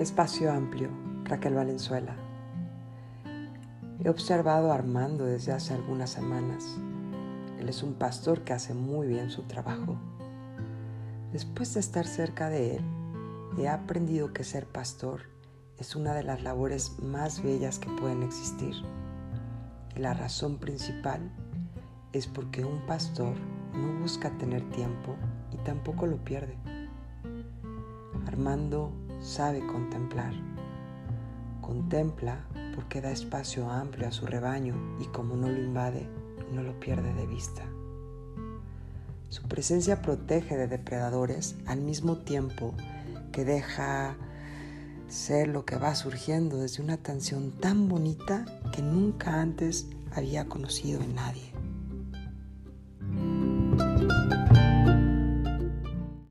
Espacio Amplio, Raquel Valenzuela. He observado a Armando desde hace algunas semanas. Él es un pastor que hace muy bien su trabajo. Después de estar cerca de él, he aprendido que ser pastor es una de las labores más bellas que pueden existir. Y la razón principal es porque un pastor no busca tener tiempo y tampoco lo pierde. Armando sabe contemplar. Contempla porque da espacio amplio a su rebaño y como no lo invade, no lo pierde de vista. Su presencia protege de depredadores al mismo tiempo que deja ser lo que va surgiendo desde una tensión tan bonita que nunca antes había conocido en nadie.